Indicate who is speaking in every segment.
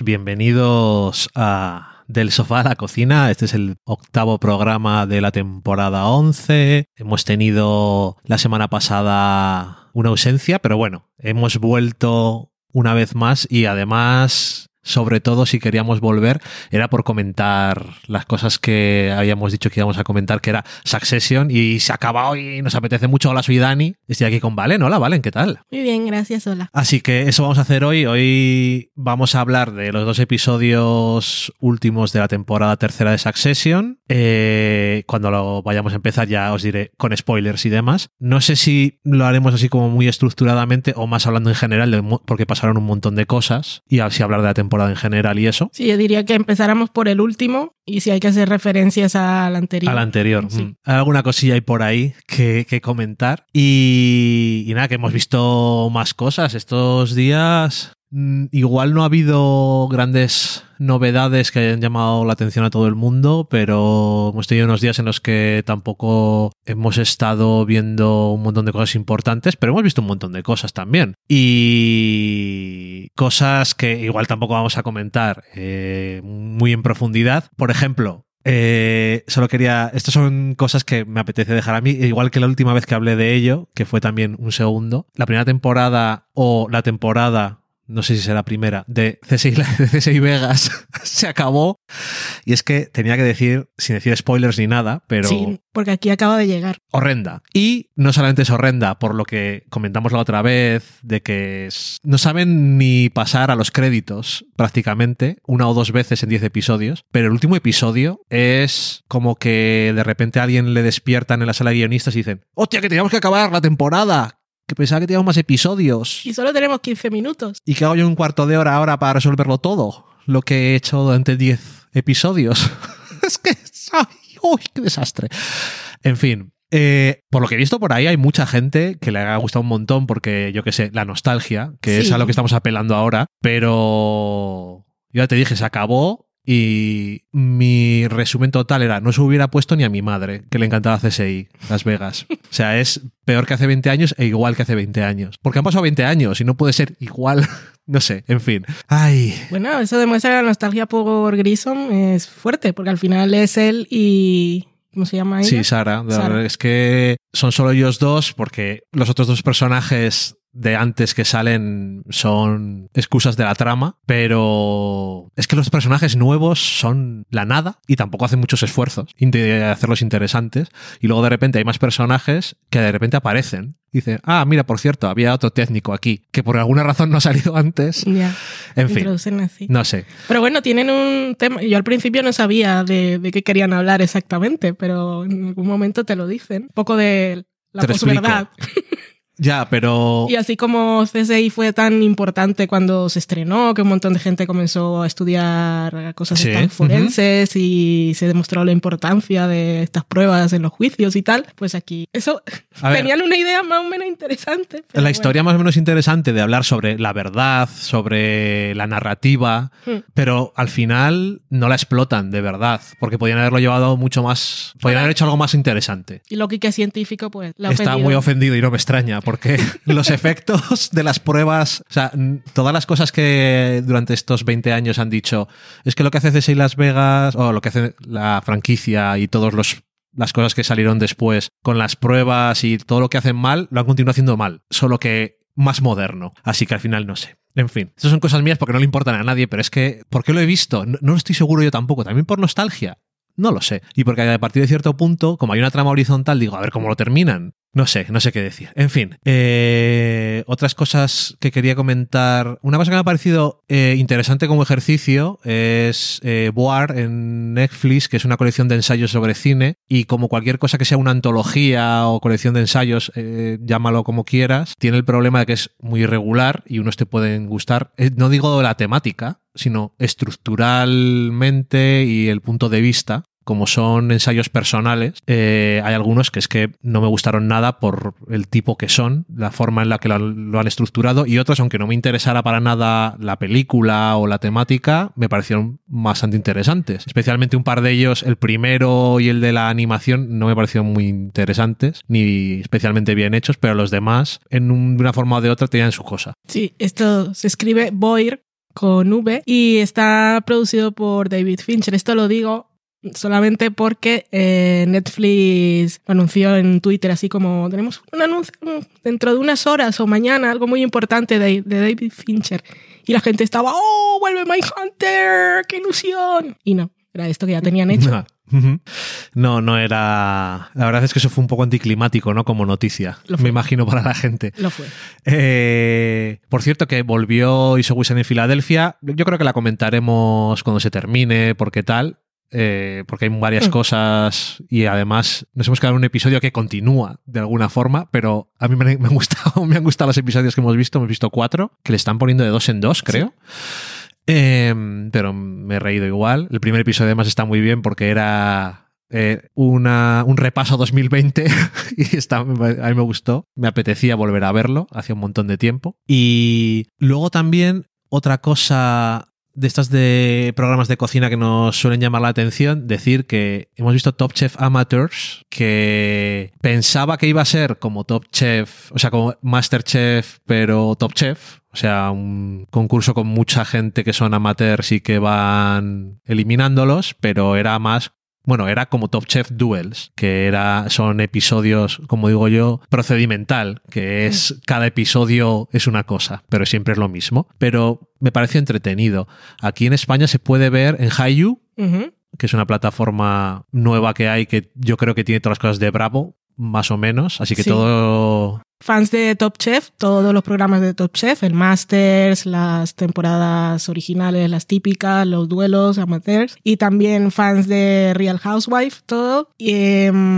Speaker 1: Bienvenidos a Del sofá a la cocina. Este es el octavo programa de la temporada 11. Hemos tenido la semana pasada una ausencia, pero bueno, hemos vuelto una vez más y además sobre todo si queríamos volver, era por comentar las cosas que habíamos dicho que íbamos a comentar, que era Succession, y se acaba hoy y nos apetece mucho. Hola, soy Dani. Estoy aquí con Valen. Hola, Valen, ¿qué tal?
Speaker 2: Muy bien, gracias, hola.
Speaker 1: Así que eso vamos a hacer hoy. Hoy vamos a hablar de los dos episodios últimos de la temporada tercera de Succession. Eh, cuando lo vayamos a empezar ya os diré con spoilers y demás. No sé si lo haremos así como muy estructuradamente o más hablando en general, porque pasaron un montón de cosas, y así hablar de la temporada en general y eso.
Speaker 2: Sí, yo diría que empezáramos por el último y si hay que hacer referencias al anterior.
Speaker 1: Al anterior. Sí. Mm. Alguna cosilla hay por ahí que, comentar. Y, y nada, que hemos visto más cosas estos días. Mm, igual no ha habido grandes novedades que hayan llamado la atención a todo el mundo, pero hemos tenido unos días en los que tampoco hemos estado viendo un montón de cosas importantes, pero hemos visto un montón de cosas también. Y cosas que igual tampoco vamos a comentar eh, muy en profundidad. Por ejemplo, eh, solo quería. Estas son cosas que me apetece dejar a mí, igual que la última vez que hablé de ello, que fue también un segundo. La primera temporada o la temporada no sé si será primera, de CSI, Vegas se acabó. Y es que tenía que decir, sin decir spoilers ni nada, pero...
Speaker 2: Sí, porque aquí acaba de llegar.
Speaker 1: Horrenda. Y no solamente es horrenda por lo que comentamos la otra vez, de que no saben ni pasar a los créditos prácticamente, una o dos veces en diez episodios, pero el último episodio es como que de repente a alguien le despiertan en la sala de guionistas y dicen, hostia, que teníamos que acabar la temporada, que pensaba que teníamos más episodios.
Speaker 2: Y solo tenemos 15 minutos.
Speaker 1: ¿Y que hago yo un cuarto de hora ahora para resolverlo todo? Lo que he hecho durante 10 episodios. es que... ¡Ay, uy, qué desastre! En fin, eh, por lo que he visto por ahí, hay mucha gente que le ha gustado un montón porque, yo qué sé, la nostalgia, que es a lo que estamos apelando ahora, pero ya te dije, se acabó y mi resumen total era, no se hubiera puesto ni a mi madre, que le encantaba CSI, Las Vegas. O sea, es peor que hace 20 años e igual que hace 20 años. Porque han pasado 20 años y no puede ser igual. No sé, en fin. Ay.
Speaker 2: Bueno, eso demuestra que la nostalgia por Grissom es fuerte, porque al final es él y ¿Cómo se llama ella?
Speaker 1: Sí, Sara. Sara. Es que son solo ellos dos porque los otros dos personajes de antes que salen son excusas de la trama, pero es que los personajes nuevos son la nada y tampoco hacen muchos esfuerzos de hacerlos interesantes. Y luego de repente hay más personajes que de repente aparecen. Dicen, ah, mira, por cierto, había otro técnico aquí que por alguna razón no ha salido antes.
Speaker 2: Ya.
Speaker 1: En fin. No sé.
Speaker 2: Pero bueno, tienen un tema. Yo al principio no sabía de, de qué querían hablar exactamente, pero en algún momento te lo dicen. Un poco de la posverdad.
Speaker 1: Ya, pero...
Speaker 2: Y así como CSI fue tan importante cuando se estrenó, que un montón de gente comenzó a estudiar cosas forenses y se demostró la importancia de estas pruebas en los juicios y tal, pues aquí eso tenían una idea más o menos interesante.
Speaker 1: La historia más o menos interesante de hablar sobre la verdad, sobre la narrativa, hmm. pero al final no la explotan de verdad, porque podían haberlo llevado mucho más, podían haber hecho algo más interesante.
Speaker 2: Y lo que es científico, pues...
Speaker 1: La Está muy ofendido y no me extraña porque los efectos de las pruebas, o sea, todas las cosas que durante estos 20 años han dicho, es que lo que hace CSI Las Vegas, o lo que hace la franquicia y todos los las cosas que salieron después con las pruebas y todo lo que hacen mal, lo han continuado haciendo mal, solo que más moderno. Así que al final no sé. En fin, esas son cosas mías porque no le importan a nadie, pero es que, ¿por qué lo he visto? No, no lo estoy seguro yo tampoco, también por nostalgia. No lo sé. Y porque a partir de cierto punto, como hay una trama horizontal, digo, a ver cómo lo terminan. No sé, no sé qué decir. En fin, eh, otras cosas que quería comentar. Una cosa que me ha parecido eh, interesante como ejercicio es eh, en Netflix, que es una colección de ensayos sobre cine. Y como cualquier cosa que sea una antología o colección de ensayos, llámalo como quieras, tiene el problema de que es muy irregular y unos te pueden gustar. no digo la temática, sino estructuralmente y el punto de vista como son ensayos personales, eh, hay algunos que es que no me gustaron nada por el tipo que son, la forma en la que lo, han estructurado, y otros, aunque no me interesara para nada la película o la temática, me parecieron bastante interesantes. Especialmente un par de ellos, el primero y el de la animación, no me parecieron muy interesantes, ni especialmente bien hechos, pero los demás, en una forma o de otra, tenían su cosa.
Speaker 2: Sí, esto se escribe Boir con V y está producido por David Fincher. Esto lo digo solamente porque eh, Netflix anunció en Twitter así como tenemos un anuncio dentro de unas horas o mañana, algo muy importante de, David Fincher. Y la gente estaba, ¡oh, vuelve My Hunter! ¡Qué ilusión! Y no, era esto que ya tenían hecho.
Speaker 1: No, no era. La verdad es que eso fue un poco anticlimático, ¿no? Como noticia. Me imagino para la gente.
Speaker 2: Lo fue.
Speaker 1: Eh, por cierto, que volvió Iso en Filadelfia. Yo creo que la comentaremos cuando se termine, porque tal. Eh, porque hay varias mm. cosas y además nos hemos quedado en un episodio que continúa de alguna forma, pero a mí me, han gustado, me han gustado los episodios que hemos visto, hemos visto cuatro, que le están poniendo de dos en dos, creo. Em, pero me he reído igual. El primer episodio además está muy bien porque era eh, una, un repaso 2020 y está, a mí me gustó. Me apetecía volver a verlo, hace un montón de tiempo. Y luego también otra cosa de estas de programas de cocina que nos suelen llamar la atención, decir que hemos visto Top Chef Amateurs, que pensaba que iba a ser como Top Chef, o sea, como Master Chef, pero Top Chef, o sea, un concurso con mucha gente que son amateurs y que van eliminándolos, pero era más bueno, era como Top Chef Duels, que era, son episodios, como digo yo, procedimental, que es cada episodio es una cosa, pero siempre es lo mismo. Pero me pareció entretenido. Aquí en España se puede ver en Hayu, que es una plataforma nueva que hay que yo creo que tiene todas las cosas de Bravo, más o menos. Así que todo
Speaker 2: fans de Top Chef, todos los programas de Top Chef, el Masters, las temporadas originales, las típicas, los duelos, amateurs, y también fans de Real Housewife, todo. Y em,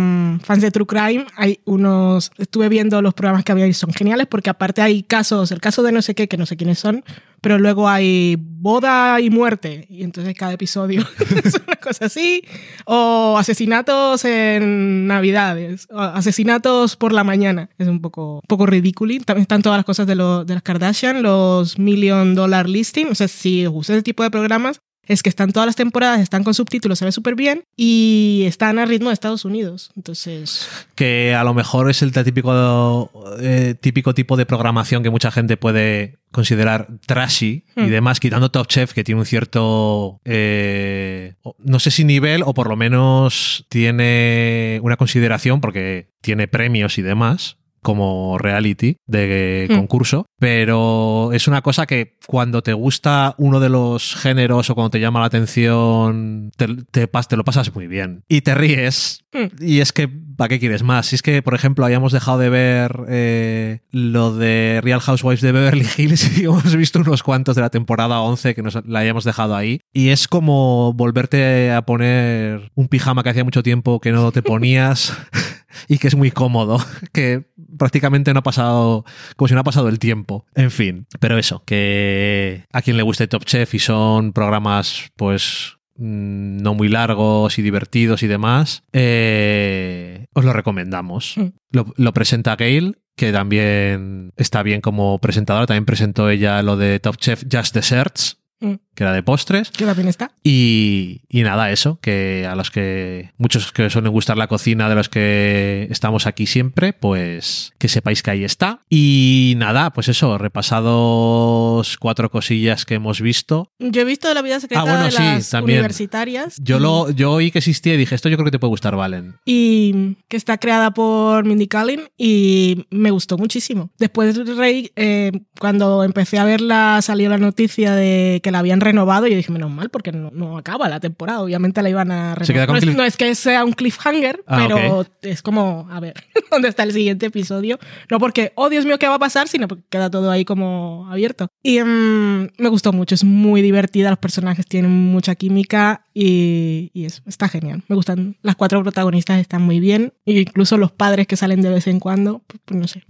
Speaker 2: fans de True Crime, hay unos, estuve viendo los programas que había y son geniales porque aparte hay casos, el caso de no sé qué, que no sé quiénes son, pero luego hay boda y muerte, y entonces cada episodio es una cosa así, o asesinatos en Navidades, o asesinatos por la mañana, es un poco poco, ridículo. También están todas las cosas de, de las Kardashian, los Million Dollar Listing. O sea, si os ese tipo de programas, es que están todas las temporadas, están con subtítulos, se ve súper bien y están a ritmo de Estados Unidos. Entonces.
Speaker 1: Que a lo mejor es el típico, eh, típico tipo de programación que mucha gente puede considerar trashy y hmm. demás, quitando Top Chef, que tiene un cierto. Eh, no sé si nivel o por lo menos tiene una consideración porque tiene premios y demás como reality de hmm. concurso, pero es una cosa que cuando te gusta uno de los géneros o cuando te llama la atención, te, te, lo pasas muy bien. Y te ríes. Hmm. Y es que, ¿para qué quieres más? Si es que, por ejemplo, habíamos dejado de ver eh, lo de Real Housewives de Beverly Hills y hemos visto unos cuantos de la temporada 11 que nos la hayamos dejado ahí. Y es como volverte a poner un pijama que hacía mucho tiempo que no te ponías. y que es muy cómodo, que prácticamente no ha pasado, como si no ha pasado el tiempo. En fin, pero eso, que a quien le guste Top Chef y son programas, pues mm, no muy largos y divertidos y demás, eh, os lo recomendamos. Mm. Lo, lo, presenta Gail, que también está bien como presentadora. También presentó ella lo de Top Chef Just Desserts, Mm. Que era de postres.
Speaker 2: Que también está.
Speaker 1: Y, y, nada, eso, que a los que muchos que suelen gustar la cocina, de los que estamos aquí siempre, pues que sepáis que ahí está. Y nada, pues eso, repasados cuatro cosillas que hemos visto.
Speaker 2: Yo he visto de la vida secreta ah, de las universitarias.
Speaker 1: Yo, lo, yo oí que existía y dije, esto yo creo que te puede gustar, Valen.
Speaker 2: Y que está creada por Mindy Kaling y me gustó muchísimo. Después, Rey, eh, cuando empecé a verla, salió la noticia de que la habían renovado y yo dije, menos mal, porque no, acaba la temporada. Obviamente la iban a renovar. No es, que sea un cliffhanger, ah, pero es como, a ver, ¿dónde está el siguiente episodio? No porque, oh Dios mío, ¿qué va a pasar? Sino porque queda todo ahí como abierto. Y mm, me gustó mucho, es muy divertida, los personajes tienen mucha química y, y está genial. Me gustan, las cuatro protagonistas están muy bien, e incluso los padres que salen de vez en cuando, pues, pues no sé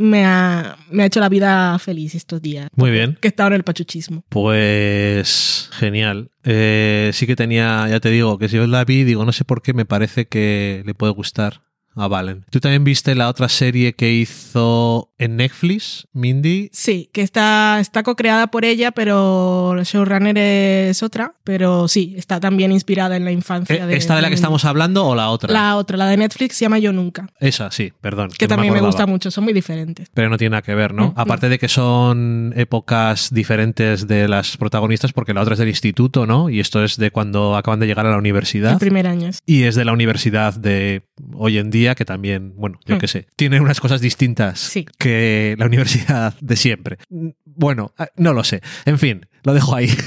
Speaker 2: me ha, me ha hecho la vida feliz estos días.
Speaker 1: Muy bien.
Speaker 2: Que estaba en el pachuchismo.
Speaker 1: Pues genial. Eh, sí que tenía, ya te digo, que si yo la vi, digo, no sé por qué, me parece que le puede gustar a Valen. Tú también viste la otra serie que hizo en Netflix, Mindy.
Speaker 2: Sí, que está, está co-creada por ella, pero el showrunner es otra. Pero sí, está también inspirada en la infancia.
Speaker 1: Eh,
Speaker 2: de,
Speaker 1: ¿Esta de la que estamos hablando o la otra?
Speaker 2: La otra, la de Netflix, se llama Yo Nunca.
Speaker 1: Esa, sí, perdón.
Speaker 2: Que, también me, gusta mucho, son muy diferentes.
Speaker 1: Pero no tiene nada que ver, ¿no?
Speaker 2: Mm,
Speaker 1: Aparte de que son épocas diferentes de las protagonistas, porque la otra es del instituto, ¿no? Y esto es de cuando acaban de llegar a la universidad.
Speaker 2: El primer año. es-
Speaker 1: Y es de la universidad de hoy en día, que también, bueno, yo
Speaker 2: Hmm.
Speaker 1: qué sé, tiene unas cosas distintas
Speaker 2: Sí.
Speaker 1: que la universidad de siempre. Bueno, eh, no lo sé. En fin, lo dejo ahí.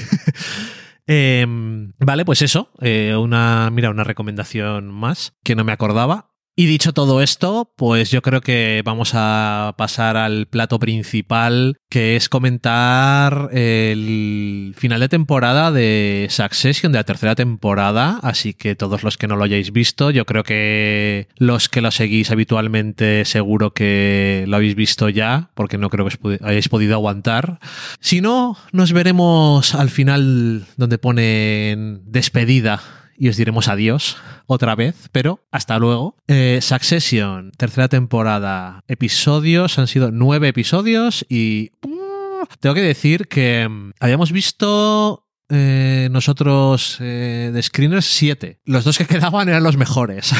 Speaker 1: Em, vale, pues eso. eh, una, mira, una recomendación más que no me acordaba. Y dicho todo esto, pues yo creo que vamos a pasar al plato principal, que es comentar el final de temporada de Succession, de la tercera temporada. Así que todos los que no lo hayáis visto, yo creo que los que lo seguís habitualmente seguro que lo habéis visto ya, porque no creo que os hayáis podido aguantar. Si no, nos veremos al final donde ponen despedida y os diremos adiós otra vez, pero hasta luego. Eh, Succession, tercera temporada, episodios, han sido nueve episodios y uh, tengo que decir que mm, habíamos visto eh, nosotros eh, de screeners siete. Los dos que quedaban eran los mejores.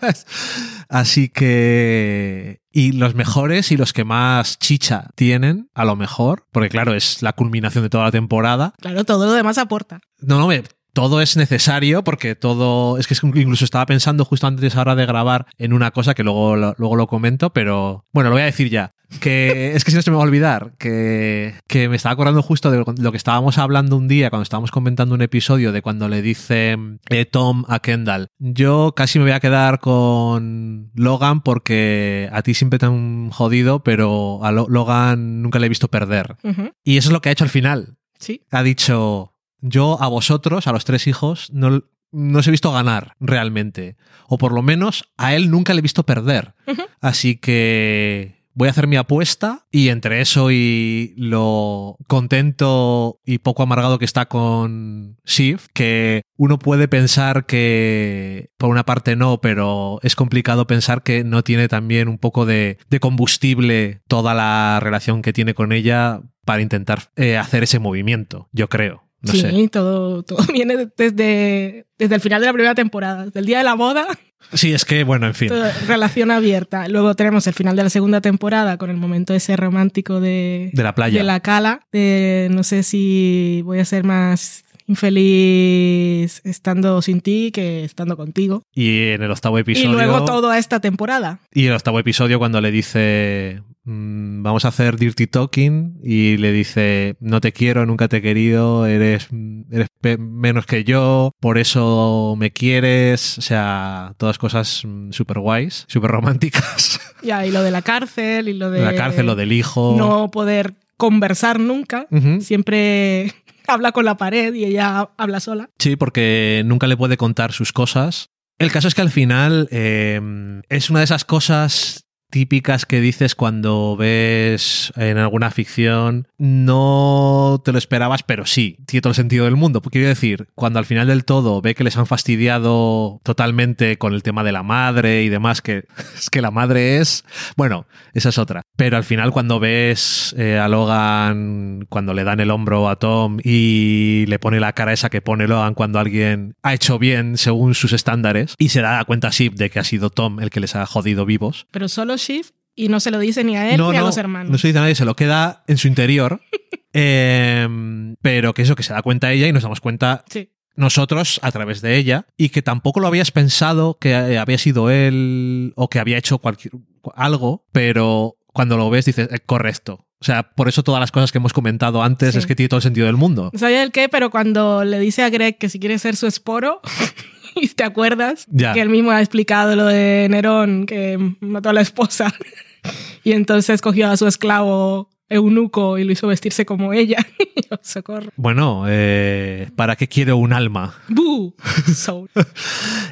Speaker 1: Así que... Y los mejores y los que más chicha tienen, a lo mejor, porque claro, es la culminación de toda la temporada.
Speaker 2: Claro, todo lo demás aporta.
Speaker 1: No, no, me, todo es necesario porque todo. Es que incluso estaba pensando justo antes ahora de grabar en una cosa que luego, lo- luego lo comento, pero bueno, lo voy a decir ya. Que es que si no se me va a olvidar, que, que me estaba acordando justo de lo que estábamos hablando un día cuando estábamos comentando un episodio de cuando le dice eh, Tom a Kendall. Yo casi me voy a quedar con Logan porque a ti siempre te han jodido, pero a Lo- Logan nunca le he visto perder. Y eso es lo que ha hecho al final
Speaker 2: Sí.
Speaker 1: ha dicho, yo a vosotros, a los tres hijos, no, no os he visto ganar realmente. O por lo menos a él nunca le he visto perder. Así que voy a hacer mi apuesta y entre eso y lo contento y poco amargado que está con Shiv, que uno puede pensar que por una parte no, pero es complicado pensar que no tiene también un poco de, de combustible toda la relación que tiene con ella para intentar eh, hacer ese movimiento, yo creo. No
Speaker 2: sí,
Speaker 1: sé.
Speaker 2: todo, todo viene desde, desde el final de la primera temporada, desde el día de la boda,
Speaker 1: Sí, es que, bueno, en fin.
Speaker 2: relación abierta. Luego tenemos el final de la segunda temporada con el momento ese romántico de,
Speaker 1: De la playa.
Speaker 2: de la cala, de no sé si voy a ser más infeliz estando sin ti que estando contigo.
Speaker 1: Y en el octavo episodio.
Speaker 2: Y luego toda esta temporada.
Speaker 1: Y el octavo episodio cuando le dice mm, vamos a hacer dirty talking y le dice no te quiero, nunca te he querido, eres, eres menos que yo, por eso me quieres, o sea, todas cosas súper guays, súper románticas.
Speaker 2: Ya, y lo de la cárcel y lo de...
Speaker 1: la cárcel, lo del hijo.
Speaker 2: No poder conversar nunca. Siempre habla con la pared y ella habla sola.
Speaker 1: Sí, porque nunca le puede contar sus cosas. El caso es que al final eh, es una de esas cosas típicas que dices cuando ves en alguna ficción, no te lo esperabas, pero sí, tiene todo el sentido del mundo. Quiero decir, cuando al final del todo ve que les han fastidiado totalmente con el tema de la madre y demás, que es que la madre es, bueno, esa es otra. Pero al final cuando ves eh, a Logan, cuando le dan el hombro a Tom y le pone la cara esa que pone Logan cuando alguien ha hecho bien según sus estándares y se da cuenta Shiv de que ha sido Tom el que les ha jodido vivos.
Speaker 2: Pero solo Shiv y no se lo dice ni a él ni a los hermanos.
Speaker 1: No se dice a nadie, se lo queda en su interior. Em, pero que eso, que se da cuenta ella y nos damos cuenta
Speaker 2: Sí.
Speaker 1: nosotros a través de ella y que tampoco lo habías pensado que eh, había sido él o que había hecho cualquier algo, pero cuando lo ves dices, eh, correcto. O sea, por eso todas las cosas que hemos comentado antes
Speaker 2: Sí.
Speaker 1: es que tiene todo el sentido del mundo.
Speaker 2: No sabía el qué, pero cuando le dice a Greg que si quiere ser su esporo, te acuerdas
Speaker 1: Ya.
Speaker 2: que él mismo ha explicado lo de Nerón, que mató a la esposa, y entonces cogió a su esclavo eunuco y lo hizo vestirse como ella. Y Socorro.
Speaker 1: Bueno, eh, ¿para qué quiero un alma?
Speaker 2: ¡Boo! Soul.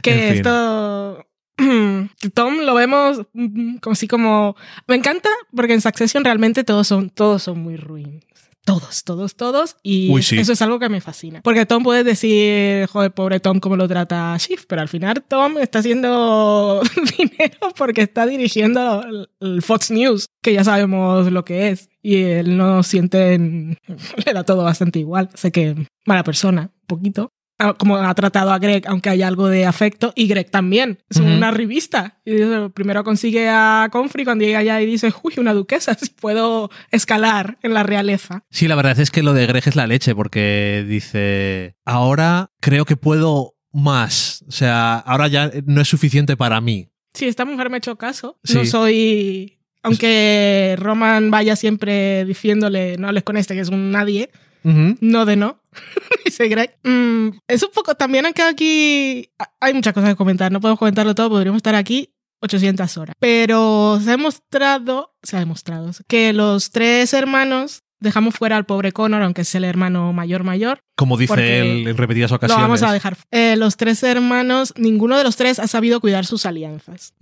Speaker 2: que
Speaker 1: En fin.
Speaker 2: esto... Tom lo vemos mm, como así como... Me encanta porque en Succession realmente todos son, todos son muy ruins. Todos, todos, todos. Y eso es algo que me fascina. Porque Tom puede decir, joder, pobre Tom, cómo lo trata Shift, pero al final Tom está haciendo dinero porque está dirigiendo el Fox News, que ya sabemos lo que es. Y él no siente, le da todo bastante igual. Sé que mala persona, poquito como ha tratado a Greg, aunque hay algo de afecto, y Greg también. Es una revista. Y primero consigue a Comfrey cuando llega allá y dice, uy, una duquesa, si puedo escalar en la realeza.
Speaker 1: Sí, la verdad es que lo de Greg es la leche, porque dice, ahora creo que puedo más. O sea, ahora ya no es suficiente para mí.
Speaker 2: Sí, esta mujer me ha hecho caso. No soy... Aunque Roman vaya siempre diciéndole, no hables con este, que es un nadie, no de no. Dice Greg. Mm, es un poco. También han quedado aquí. Hay muchas cosas que comentar. No podemos comentarlo todo. Podríamos estar aquí 800 horas. Pero se ha demostrado. Se ha demostrado que los tres hermanos dejamos fuera al pobre Connor, aunque es el hermano mayor mayor.
Speaker 1: Como dice él en repetidas ocasiones.
Speaker 2: Lo vamos a dejar. Eh, los tres hermanos, ninguno de los tres ha sabido cuidar sus alianzas.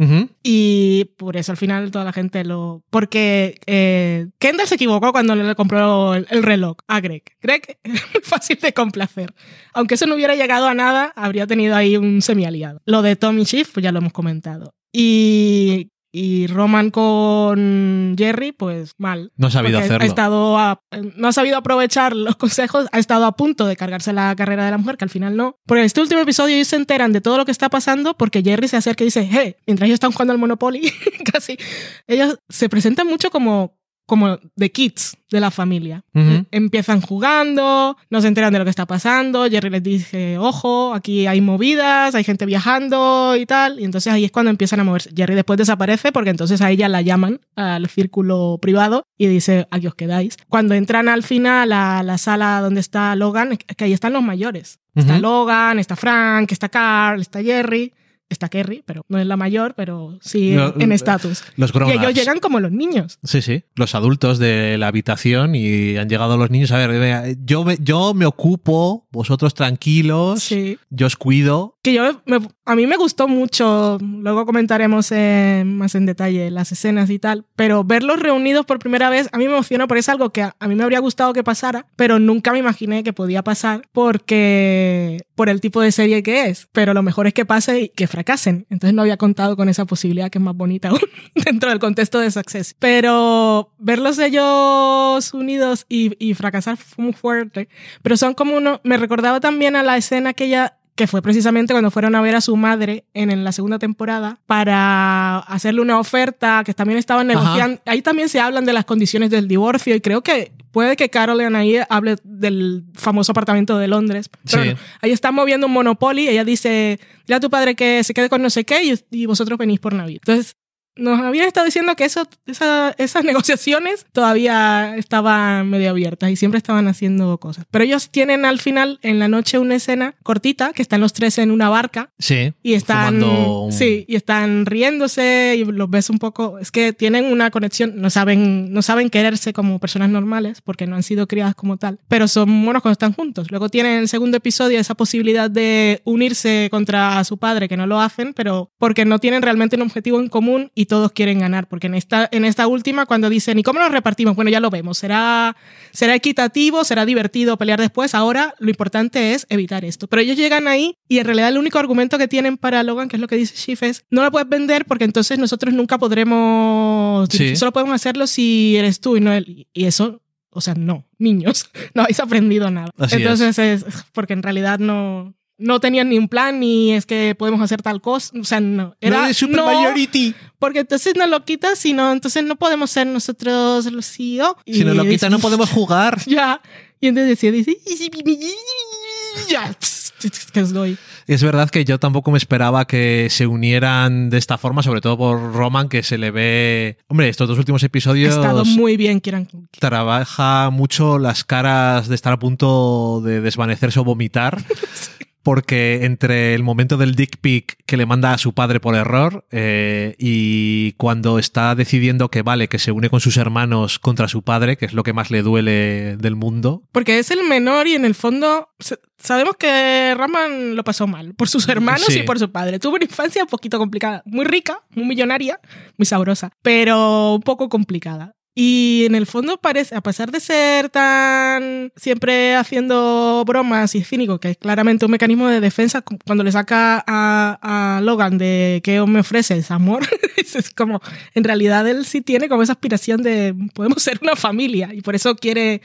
Speaker 2: Y por eso al final toda la gente lo... Porque eh, Kendall se equivocó cuando le compró el, reloj a Greg. Greg es fácil de complacer. Aunque eso no hubiera llegado a nada, habría tenido ahí un semi-aliado. Lo de Tommy Schiff, pues ya lo hemos comentado. Y y Roman con Jerry, pues mal.
Speaker 1: No ha sabido hacerlo.
Speaker 2: Ha estado no ha sabido aprovechar los consejos, ha estado a punto de cargarse la carrera de la mujer, que al final no. Por este último episodio ellos se enteran de todo lo que está pasando porque Jerry se acerca y dice, hey, mientras ellos están jugando al Monopoly, casi, ellos se presentan mucho como como de kids de la familia. Empiezan jugando, no se enteran de lo que está pasando, Jerry les dice, ojo, aquí hay movidas, hay gente viajando y tal, y entonces ahí es cuando empiezan a moverse. Jerry después desaparece porque entonces a ella la llaman al círculo privado y dice, aquí os quedáis. Cuando entran al final a la sala donde está Logan, que ahí están los mayores. Está Logan, está Frank, está Carl, está Jerry está Kerry, pero no es la mayor, pero sí en estatus.
Speaker 1: Los
Speaker 2: y ellos llegan como los niños.
Speaker 1: Sí, sí, los adultos de la habitación y han llegado los niños. A ver, yo me, yo me ocupo, vosotros tranquilos,
Speaker 2: sí.
Speaker 1: yo os cuido.
Speaker 2: Que yo, a mí me gustó mucho, luego comentaremos más en detalle las escenas y tal, pero verlos reunidos por primera vez a mí me emocionó porque es algo que a, a mí me habría gustado que pasara, pero nunca me imaginé que podía pasar porque por el tipo de serie que es. Pero lo mejor es que pase y que fracasen. Entonces no había contado con esa posibilidad que es más bonita aún dentro del contexto de Success. Pero verlos ellos unidos y, y fracasar fue muy fuerte. Pero son como uno, me recordaba también a la escena que ella que fue precisamente cuando fueron a ver a su madre en, la segunda temporada para hacerle una oferta que también estaban negociando. Ahí también se hablan de las condiciones del divorcio y creo que puede que Caroline ahí hable del famoso apartamento de Londres. Pero ahí está moviendo un Monopoly. Ella dice, dile a tu padre que se quede con no sé qué y, y vosotros venís por Navidad. Entonces, nos habían estado diciendo que eso, esas negociaciones todavía estaban medio abiertas y siempre estaban haciendo cosas. Pero ellos tienen al final en la noche una escena cortita que están los tres en una barca.
Speaker 1: Sí.
Speaker 2: Y están, sí, y están riéndose y los ves un poco. Es que tienen una conexión, no saben, no saben quererse como personas normales porque no han sido criadas como tal, pero son monos cuando están juntos. Luego tienen el segundo episodio esa posibilidad de unirse contra su padre, que no lo hacen, pero porque no tienen realmente un objetivo en común y todos quieren ganar, porque en esta, en esta última, cuando dicen, ¿y cómo nos repartimos? Bueno, ya lo vemos, será, será equitativo, será divertido pelear después, ahora lo importante es evitar esto. Pero ellos llegan ahí y en realidad el único argumento que tienen para Logan, que es lo que dice Schiff, es, no lo puedes vender porque entonces nosotros nunca podremos, solo podemos hacerlo si eres tú y no él. Y eso o sea, no, niños, no habéis aprendido nada. Entonces es. porque en realidad no, no tenían ni un plan, ni es que podemos hacer tal cosa. O sea, no.
Speaker 1: Era no super majority.
Speaker 2: Porque entonces no lo quitas, sino entonces no podemos ser nosotros los CEO.
Speaker 1: Si nos lo quitas, no podemos jugar.
Speaker 2: Ya. Y entonces decía, dice, ya.
Speaker 1: Es verdad que yo tampoco me esperaba que se unieran de esta forma, sobre todo por Roman, que se le ve. Hombre, estos dos últimos episodios.
Speaker 2: Ha estado muy bien, Kieran.
Speaker 1: Trabaja mucho las caras de estar a punto de desvanecerse o vomitar. porque entre el momento del dick pic que le manda a su padre por error eh, y cuando está decidiendo que vale, que se une con sus hermanos contra su padre, que es lo que más le duele del mundo.
Speaker 2: Porque es el menor y en el fondo sabemos que Raman lo pasó mal por sus hermanos y por su padre. Tuvo una infancia un poquito complicada, muy rica, muy millonaria, muy sabrosa, pero un poco complicada. Y en el fondo parece, a pesar de ser tan siempre haciendo bromas y cínico, que es claramente un mecanismo de defensa, cuando le saca a, Logan de qué me ofreces, amor, es como, en realidad él sí tiene como esa aspiración de podemos ser una familia y por eso quiere,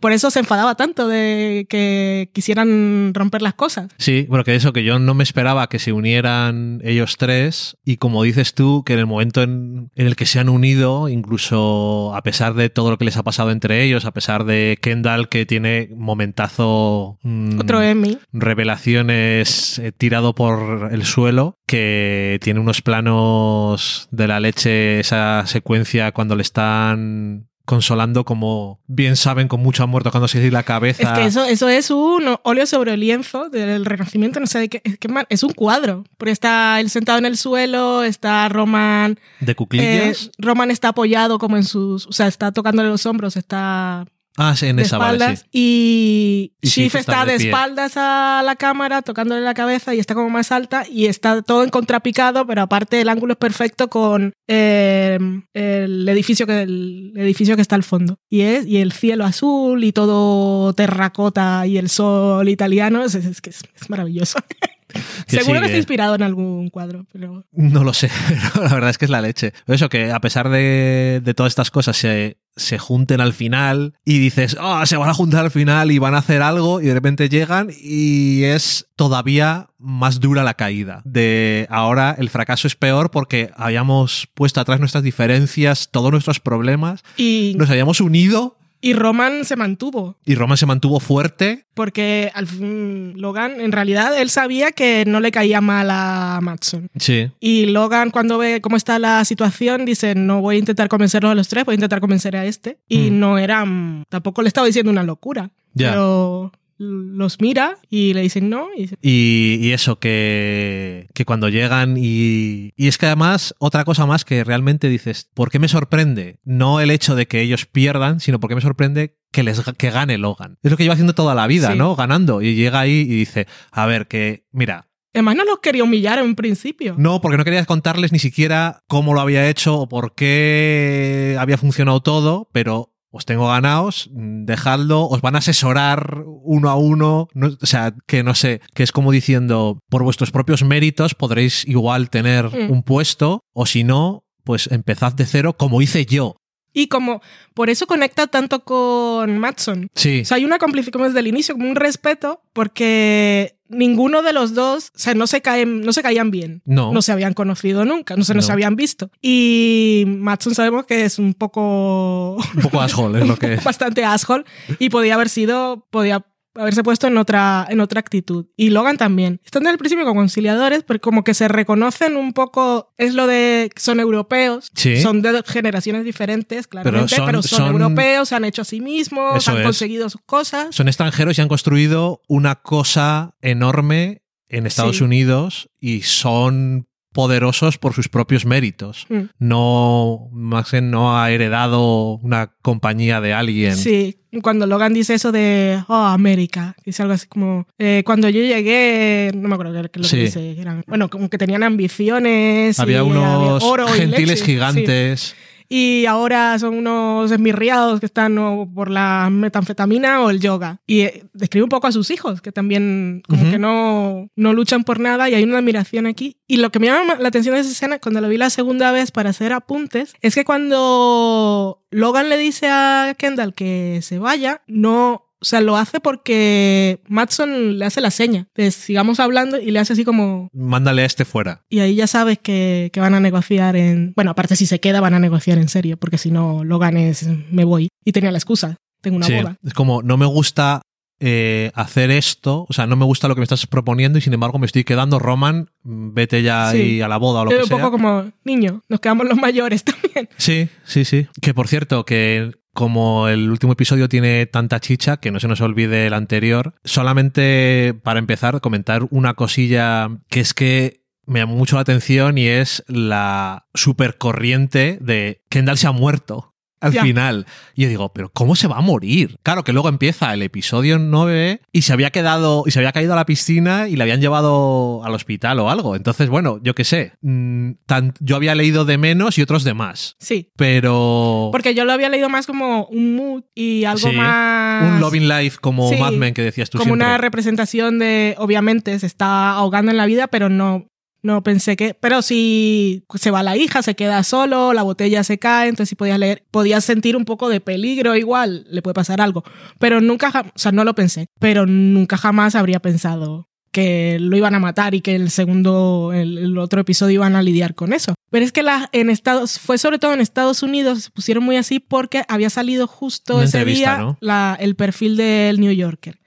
Speaker 2: por eso se enfadaba tanto de que quisieran romper las cosas.
Speaker 1: Sí, bueno, que eso, que yo no me esperaba que se unieran ellos tres y como dices tú, que en el momento en el que se han unido, incluso a pesar de todo lo que les ha pasado entre ellos, a pesar de Kendall que tiene momentazo...
Speaker 2: Mm, Otro Emmy.
Speaker 1: Revelaciones eh, tirado por el suelo, que tiene unos planos de la leche, esa secuencia cuando le están consolando como bien saben con mucho amor tocando se la cabeza.
Speaker 2: Es que eso, eso es un óleo sobre el lienzo del Renacimiento, no sé de qué, es, que es un cuadro, porque está él sentado en el suelo, está Roman...
Speaker 1: ¿De cuclillas?
Speaker 2: Eh, Roman está apoyado como en sus... o sea, está tocándole los hombros, está
Speaker 1: Ah, sí, en esa vale, sí.
Speaker 2: Y, y está, de, espaldas a la cámara, tocándole la cabeza y está como más alta y está todo en contrapicado, pero aparte el ángulo es perfecto con eh, el, edificio que, el edificio que está al fondo. Y, es, y el cielo azul y todo terracota y el sol italiano, es, es, es maravilloso. Seguro que está inspirado en algún cuadro, pero...
Speaker 1: No lo sé, pero la verdad es que es la leche. Eso que a pesar de, de todas estas cosas se, se junten al final y dices, oh, se van a juntar al final y van a hacer algo y de repente llegan y es todavía más dura la caída. De ahora el fracaso es peor porque habíamos puesto atrás nuestras diferencias, todos nuestros problemas,
Speaker 2: y
Speaker 1: nos habíamos unido
Speaker 2: y Roman se mantuvo.
Speaker 1: Y Roman se mantuvo fuerte.
Speaker 2: Porque al fin, Logan, en realidad, él sabía que no le caía mal a Matson.
Speaker 1: Sí.
Speaker 2: Y Logan, cuando ve cómo está la situación, dice: No voy a intentar convencerlos a los tres, voy a intentar convencer a este. Y mm. no era. Tampoco le estaba diciendo una locura. Pero los mira y le dicen no.
Speaker 1: Y, eso, que, que, cuando llegan y, y es que además otra cosa más que realmente dices, ¿por qué me sorprende? No el hecho de que ellos pierdan, sino porque me sorprende que les que gane Logan. Es lo que lleva haciendo toda la vida, ¿no? Ganando. Y llega ahí y dice, a ver, que mira,
Speaker 2: Además, no los quería humillar en un principio.
Speaker 1: No, porque no quería contarles ni siquiera cómo lo había hecho o por qué había funcionado todo, pero os tengo ganados, dejadlo, os van a asesorar uno a uno, o sea, que no sé, que es como diciendo, por vuestros propios méritos podréis igual tener mm. un puesto, o si no, pues empezad de cero como hice yo.
Speaker 2: Y como por eso conecta tanto con Matson.
Speaker 1: Sí.
Speaker 2: O sea, hay una complicidad como desde el inicio, como un respeto, porque ninguno de los dos, o sea, no se, caen, no se caían bien.
Speaker 1: No.
Speaker 2: No se habían conocido nunca, no se nos habían visto. Y Matson sabemos que es un poco...
Speaker 1: Un poco asshole, es lo que es.
Speaker 2: Bastante asshole. Y podía haber sido, podía haberse puesto en otra, en otra actitud. Y Logan también. Están desde el principio como conciliadores, pero como que se reconocen un poco, es lo de, son europeos, son de generaciones diferentes, claramente, pero son, europeos, se han hecho a sí mismos, han conseguido sus cosas.
Speaker 1: Son extranjeros y han construido una cosa enorme en Estados Unidos y son poderosos por sus propios méritos. Mm. No, Maxen no ha heredado una compañía de alguien.
Speaker 2: Sí, cuando Logan dice eso de, oh, América, dice algo así como, eh, cuando yo llegué, no me acuerdo qué es lo que dice, eran, bueno, como que tenían ambiciones.
Speaker 1: Había unos gentiles gigantes
Speaker 2: y ahora son unos esmirriados que están por la metanfetamina o el yoga. Y eh, describe un poco a sus hijos, que también como que no, no luchan por nada y hay una admiración aquí. Y lo que me llama la atención de esa escena, cuando lo vi la segunda vez para hacer apuntes, es que cuando Logan le dice a Kendall que se vaya, no o sea, lo hace porque Matson le hace la seña. De sigamos hablando y le hace así como.
Speaker 1: Mándale a este fuera.
Speaker 2: Y ahí ya sabes que, van a negociar en. Bueno, aparte si se queda, van a negociar en serio, porque si no, Logan es. Me voy. Y tenía la excusa. Tengo una boda.
Speaker 1: Es como, no me gusta eh, hacer esto, o sea, no me gusta lo que me estás proponiendo y sin embargo me estoy quedando, Roman, vete ya ahí a la boda o lo que sea.
Speaker 2: Un poco como, niño, nos quedamos los mayores también.
Speaker 1: Sí, sí, sí. Que por cierto, que como el último episodio tiene tanta chicha, que no se nos olvide el anterior, solamente para empezar, comentar una cosilla que es que me llama mucho la atención y es la supercorriente de Kendall se ha muerto. Al final. Y yo digo, pero ¿cómo se va a morir? Claro que luego empieza el episodio 9 y se había quedado y se había caído a la piscina y le habían llevado al hospital o algo. Entonces, bueno, yo qué sé. Mm, yo había leído de menos y otros de más.
Speaker 2: Sí.
Speaker 1: Pero.
Speaker 2: Porque yo lo había leído más como un mood y algo más.
Speaker 1: Un Loving Life como Mad Men que decías tú
Speaker 2: Como una representación de. Obviamente se está ahogando en la vida, pero no no pensé que, pero si se va la hija, se queda solo, la botella se cae, entonces si podías leer, podías sentir un poco de peligro igual, le puede pasar algo, pero nunca, o sea, no lo pensé, pero nunca jamás habría pensado que lo iban a matar y que el segundo, el, otro episodio iban a lidiar con eso. Pero es que la, en Estados, fue sobre todo en Estados Unidos, se pusieron muy así porque había salido justo ese día la, el perfil del New Yorker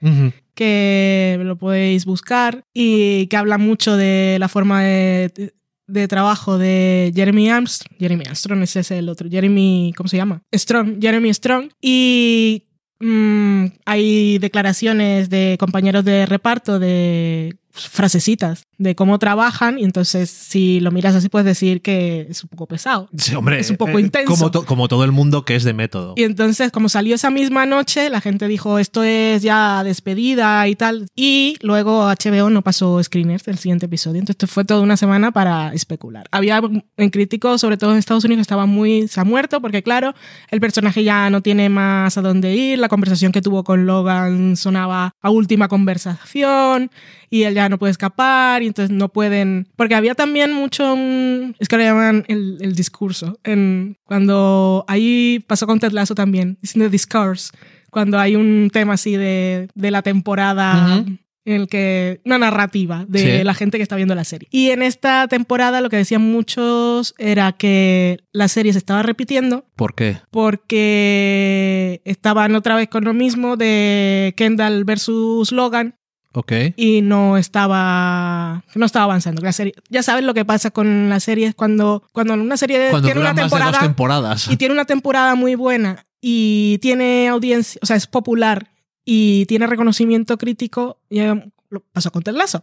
Speaker 2: que lo podéis buscar y que habla mucho de la forma de, trabajo de Jeremy Armstrong. Jeremy Armstrong ese es el otro. Jeremy, ¿cómo se llama? Strong, Jeremy Strong. Y mm, hay declaraciones de compañeros de reparto de frasecitas de cómo trabajan y entonces si lo miras así puedes decir que es un poco pesado.
Speaker 1: Sí, hombre,
Speaker 2: es un poco eh, intenso.
Speaker 1: Como, como, todo el mundo que es de método.
Speaker 2: Y entonces como salió esa misma noche, la gente dijo esto es ya despedida y tal. Y luego HBO no pasó screeners del siguiente episodio. Entonces fue toda una semana para especular. Había en críticos, sobre todo en Estados Unidos, estaba muy... se ha muerto porque claro, el personaje ya no tiene más a dónde ir. La conversación que tuvo con Logan sonaba a última conversación y él ya no puede escapar y entonces no pueden, porque había también mucho, es que lo llaman el, discurso, en, cuando ahí pasó con Ted Lasso también, diciendo discourse, cuando hay un tema así de, de la temporada en el que una narrativa de la gente que está viendo la serie. Y en esta temporada lo que decían muchos era que la serie se estaba repitiendo.
Speaker 1: ¿Por qué?
Speaker 2: Porque estaban otra vez con lo mismo de Kendall versus Logan y no estaba, no estaba avanzando. La serie, ya sabes lo que pasa con las series cuando, cuando una serie tiene una temporada
Speaker 1: temporadas.
Speaker 2: y tiene una temporada muy buena y tiene audiencia, o sea, es popular y tiene reconocimiento crítico, ya lo pasó con Ted Lasso.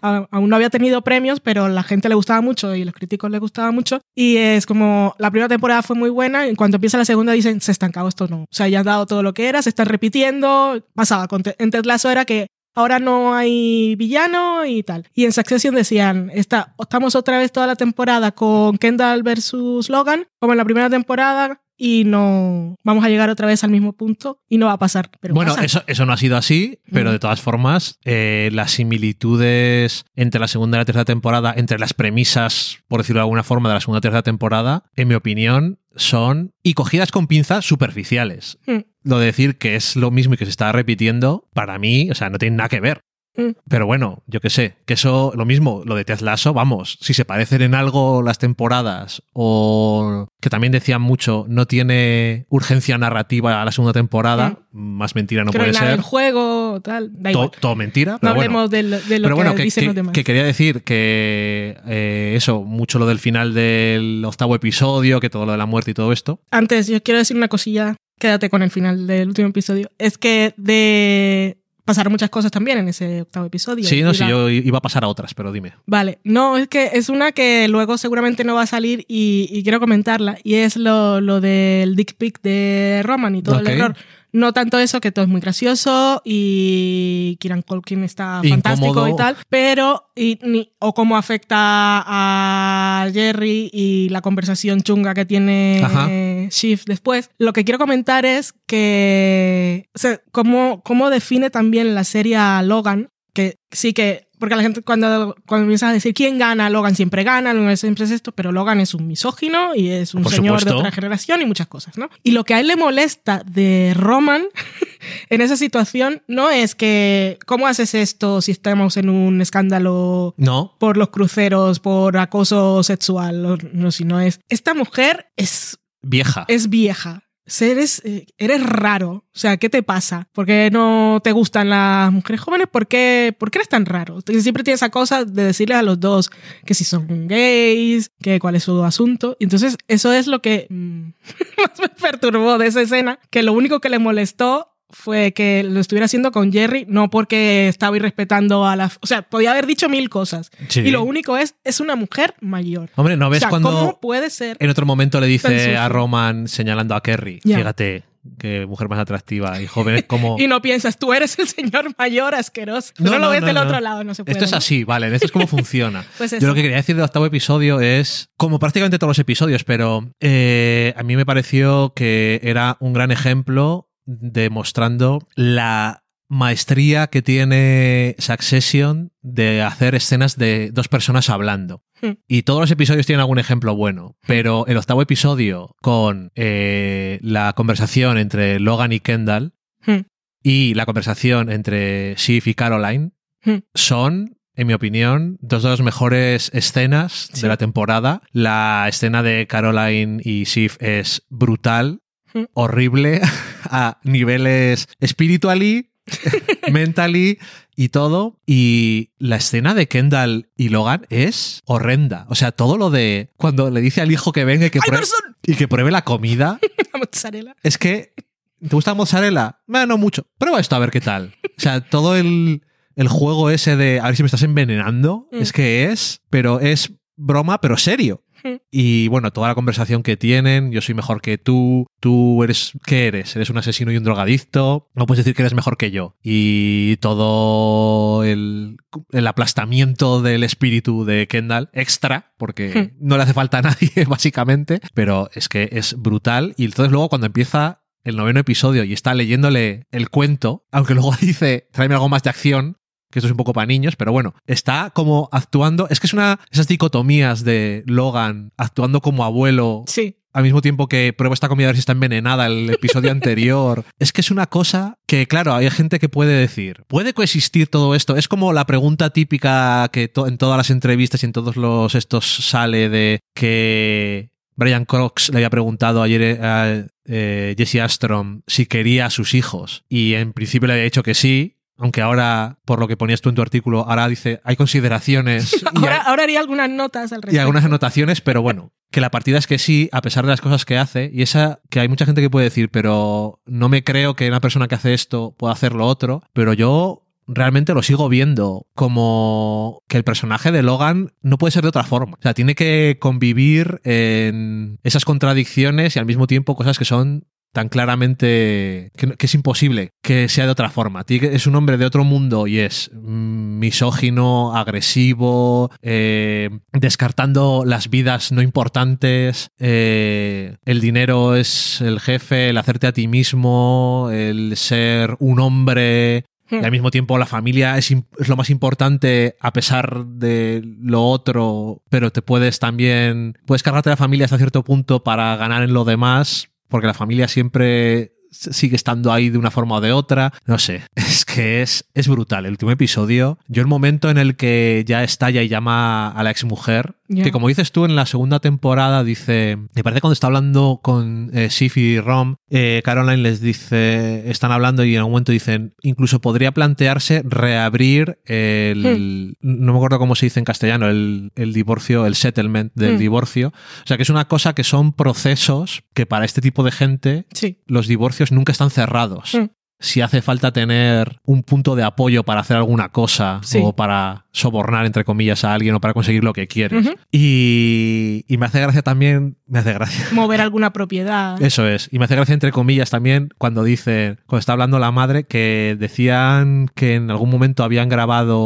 Speaker 2: Aún no había tenido premios, pero la gente le gustaba mucho y los críticos le gustaba mucho. Y es como la primera temporada fue muy buena. Y cuando empieza la segunda dicen se estancado esto no. O sea, ya han dado todo lo que era, se están repitiendo. Pasaba con en Ted Lasso era que ahora no hay villano y tal. Y en Succession decían, está, estamos otra vez toda la temporada con Kendall versus Logan, como en la primera temporada, y no vamos a llegar otra vez al mismo punto y no va a pasar. Pero
Speaker 1: bueno, Eso, eso no ha sido así, pero de todas formas, eh, las similitudes entre la segunda y la tercera temporada, entre las premisas, por decirlo de alguna forma, de la segunda y tercera temporada, en mi opinión, son, y cogidas con pinzas, superficiales. Mm. Lo de decir que es lo mismo y que se está repitiendo, para mí, o sea, no tiene nada que ver. Mm. Pero bueno, yo qué sé, que eso, lo mismo, lo de Ted vamos, si se parecen en algo las temporadas o que también decían mucho, no tiene urgencia narrativa a la segunda temporada, mm. más mentira no puede ser.
Speaker 2: el juego, tal,
Speaker 1: todo, mentira.
Speaker 2: no hablemos de, lo que, dicen los demás.
Speaker 1: Que quería decir que eh, eso, mucho lo del final del octavo episodio, que todo lo de la muerte y todo esto.
Speaker 2: Antes, yo quiero decir una cosilla, quédate con el final del último episodio. Es que de pasaron muchas cosas también en ese octavo episodio.
Speaker 1: Sí, no, sí, yo iba a pasar a otras, pero dime.
Speaker 2: Vale, no, es que es una que luego seguramente no va a salir y, quiero comentarla, y es lo, lo del dick pic de Roman y todo el error. No tanto eso, que todo es muy gracioso y Kieran Culkin está fantástico y tal, pero y, ni, o cómo afecta a Jerry y la conversación chunga que tiene Shift después. Lo que quiero comentar es que o sea, cómo, cómo define también la serie a Logan, que sí que porque la gente cuando, cuando empiezas a decir quién gana, Logan siempre gana, Logan siempre es esto, pero Logan es un misógino y es un señor de otra generación y muchas cosas, ¿no? Y lo que a él le molesta de Roman en esa situación no es que, ¿cómo haces esto si estamos en un escándalo
Speaker 1: no.
Speaker 2: por los cruceros, por acoso sexual? No, sino es, esta mujer es...
Speaker 1: Vieja.
Speaker 2: Es vieja eres, eh, eres raro. O sea, ¿qué te pasa? ¿Por qué no te gustan las mujeres jóvenes? ¿Por qué, ¿por qué eres tan raro? Siempre tienes esa cosa de decirle a los dos que si son gays, que cuál es su asunto. Entonces, eso es lo que mm, más me perturbó de esa escena, que lo único que le molestó fue que lo estuviera haciendo con Jerry, no porque estaba irrespetando a la... O sea, podía haber dicho mil cosas.
Speaker 1: Sí.
Speaker 2: Y lo único es, es una mujer mayor.
Speaker 1: Hombre, ¿no ves
Speaker 2: o sea,
Speaker 1: cuando
Speaker 2: ¿cómo puede ser?
Speaker 1: en otro momento le dice a. Roman señalando a Kerry, fíjate, qué mujer más atractiva y joven como...
Speaker 2: Y no piensas, tú eres el señor mayor asqueroso. No,
Speaker 1: No,
Speaker 2: lo ves
Speaker 1: no,
Speaker 2: del otro lado, no se puede.
Speaker 1: Esto es así, vale, esto es cómo funciona.
Speaker 2: Pues
Speaker 1: Yo lo que quería decir del octavo episodio es, como prácticamente todos los episodios, pero eh, a mí me pareció que era un gran ejemplo demostrando la maestría que tiene Succession de hacer escenas de dos personas hablando.
Speaker 2: Hmm.
Speaker 1: Y todos los episodios tienen algún ejemplo bueno, pero el octavo episodio con eh, la conversación entre Logan y Kendall
Speaker 2: Hmm.
Speaker 1: y la conversación entre Shiv y Caroline
Speaker 2: Hmm.
Speaker 1: son, en mi opinión, dos de las mejores escenas
Speaker 2: Sí.
Speaker 1: de la temporada. La escena de Caroline y Shiv es brutal,
Speaker 2: Hmm.
Speaker 1: horrible, a niveles spiritually, mentally y todo. Y la escena de Kendall y Logan es horrenda. O sea, todo lo de cuando le dice al hijo que venga y que, pruebe, y que pruebe la comida.
Speaker 2: La mozzarella.
Speaker 1: Es que, ¿te gusta la mozzarella? Bueno, no mucho. Prueba esto a ver qué tal. O sea, todo el, el juego ese de a ver si me estás envenenando,
Speaker 2: Mm.
Speaker 1: es que es, pero es broma, pero serio. Y bueno, toda la conversación que tienen, yo soy mejor que tú, tú eres, ¿qué eres? Eres un asesino y un drogadicto, no puedes decir que eres mejor que yo. Y todo el, el aplastamiento del espíritu de Kendall, extra, porque no le hace falta a nadie, básicamente, pero es que es brutal. Y entonces luego cuando empieza el noveno episodio y está leyéndole el cuento, aunque luego dice, tráeme algo más de acción, que esto es un poco para niños, pero bueno, está como actuando, es que es una, esas dicotomías de Logan actuando como abuelo
Speaker 2: Sí.
Speaker 1: al mismo tiempo que prueba esta comida a ver si está envenenada el episodio anterior. Es que es una cosa que, claro, hay gente que puede decir, ¿puede coexistir todo esto? Es como la pregunta típica que to- en todas las entrevistas y en todos los estos sale de que Brian Cox le había preguntado ayer a eh, Jesse Astrom si quería a sus hijos y en principio le había dicho que sí. Aunque ahora, por lo que ponías tú en tu artículo, ahora dice, hay consideraciones y
Speaker 2: Ahora,
Speaker 1: hay-
Speaker 2: ahora haría algunas notas al
Speaker 1: y
Speaker 2: respecto.
Speaker 1: algunas anotaciones, pero bueno, que la partida es que sí, a pesar de las cosas que hace, y esa que hay mucha gente que puede decir, pero no me creo que una persona que hace esto pueda hacer lo otro, pero yo realmente lo sigo viendo como que el personaje de Logan no puede ser de otra forma. O sea, tiene que convivir en esas contradicciones y al mismo tiempo cosas que son tan claramente que, que es imposible que sea de otra forma. Es un hombre de otro mundo y es mm, misógino, agresivo, eh, descartando las vidas no importantes. eh, el dinero es el jefe, el hacerte a ti mismo, el ser un hombre.
Speaker 2: Hmm.
Speaker 1: Y al mismo tiempo la familia es, es lo más importante a pesar de lo otro, pero te puedes también, puedes cargarte la familia hasta cierto punto para ganar en lo demás, porque la familia siempre sigue estando ahí de una forma o de otra. No sé, es que es, es brutal. El último episodio, yo el momento en el que ya estalla y llama a la exmujer,
Speaker 2: Ya.
Speaker 1: que como dices tú en la segunda temporada, dice, me parece cuando está hablando con eh, Sif y Rom, eh, Caroline les dice, están hablando y en algún momento dicen, incluso podría plantearse reabrir el, no me acuerdo cómo se dice en castellano, el, el divorcio, el settlement del
Speaker 2: Hmm.
Speaker 1: divorcio. O sea que es una cosa que son procesos que para este tipo de gente
Speaker 2: Sí.
Speaker 1: los divorcios nunca están cerrados.
Speaker 2: Mm.
Speaker 1: Si hace falta tener un punto de apoyo para hacer alguna cosa
Speaker 2: Sí.
Speaker 1: o para sobornar, entre comillas, a alguien o para conseguir lo que quieres. Y, y me hace gracia también, me hace gracia.
Speaker 2: Mover alguna propiedad.
Speaker 1: Eso es. Y me hace gracia, entre comillas, también cuando dice, cuando está hablando la madre, que decían que en algún momento habían grabado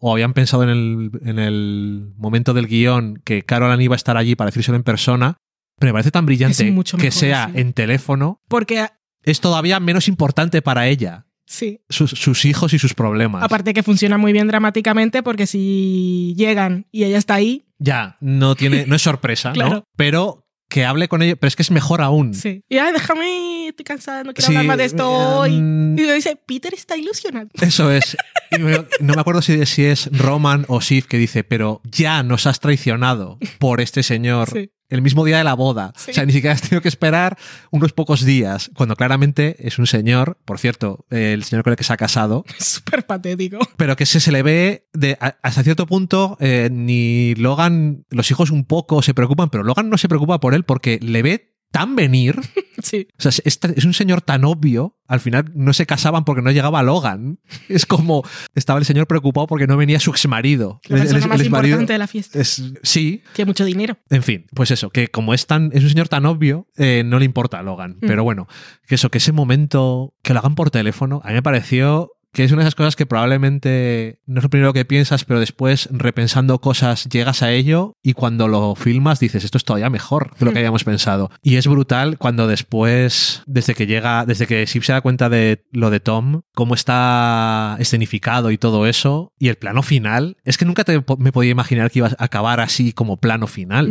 Speaker 1: o habían pensado en el, en el momento del guion que Caroline iba a estar allí para decírselo en persona. Pero me parece tan brillante
Speaker 2: mucho
Speaker 1: que sea en teléfono.
Speaker 2: Porque,
Speaker 1: Es todavía menos importante para ella.
Speaker 2: sí.
Speaker 1: Sus, sus hijos y sus problemas.
Speaker 2: Aparte que funciona muy bien dramáticamente porque si llegan y ella está ahí,
Speaker 1: Ya, no tiene, no es sorpresa, ¿no? Pero que hable con ellos, pero es que es mejor aún.
Speaker 2: sí. Y ay, déjame, estoy cansada, no quiero
Speaker 1: Sí,
Speaker 2: hablar más de esto hoy.
Speaker 1: mm,
Speaker 2: Y dice, Peter está ilusionado.
Speaker 1: Eso es. Y me- no me acuerdo si, si es Roman o Sif que dice, pero ya nos has traicionado por este señor
Speaker 2: Sí.
Speaker 1: El mismo día de la boda.
Speaker 2: Sí.
Speaker 1: O sea, ni siquiera has tenido que esperar unos pocos días, cuando claramente es un señor, por cierto, el señor con el que se ha casado,
Speaker 2: Es súper patético.
Speaker 1: pero que se, se le ve de, hasta cierto punto, eh, ni Logan, los hijos un poco se preocupan, pero Logan no se preocupa por él porque le ve tan venir.
Speaker 2: Sí.
Speaker 1: O sea, es, es un señor tan obvio. Al final no se casaban porque no llegaba Logan. Es como estaba el señor preocupado porque no venía su exmarido.
Speaker 2: La persona
Speaker 1: El- el
Speaker 2: más
Speaker 1: exmarido
Speaker 2: importante de la fiesta.
Speaker 1: es, sí,
Speaker 2: Tiene mucho dinero.
Speaker 1: en fin, pues eso, que como es tan, es un señor tan obvio, eh, no le importa a Logan.
Speaker 2: Mm.
Speaker 1: Pero bueno, que eso, que ese momento, que lo hagan por teléfono, a mí me pareció que es una de esas cosas que probablemente no es lo primero que piensas, pero después repensando cosas llegas a ello y cuando lo filmas dices, esto es todavía mejor de lo que
Speaker 2: Mm.
Speaker 1: habíamos pensado. Y es brutal cuando después, desde que llega, desde que Sip se da cuenta de lo de Tom, cómo está escenificado y todo eso, y el plano final, es que nunca te, me podía imaginar que iba a acabar así como plano final.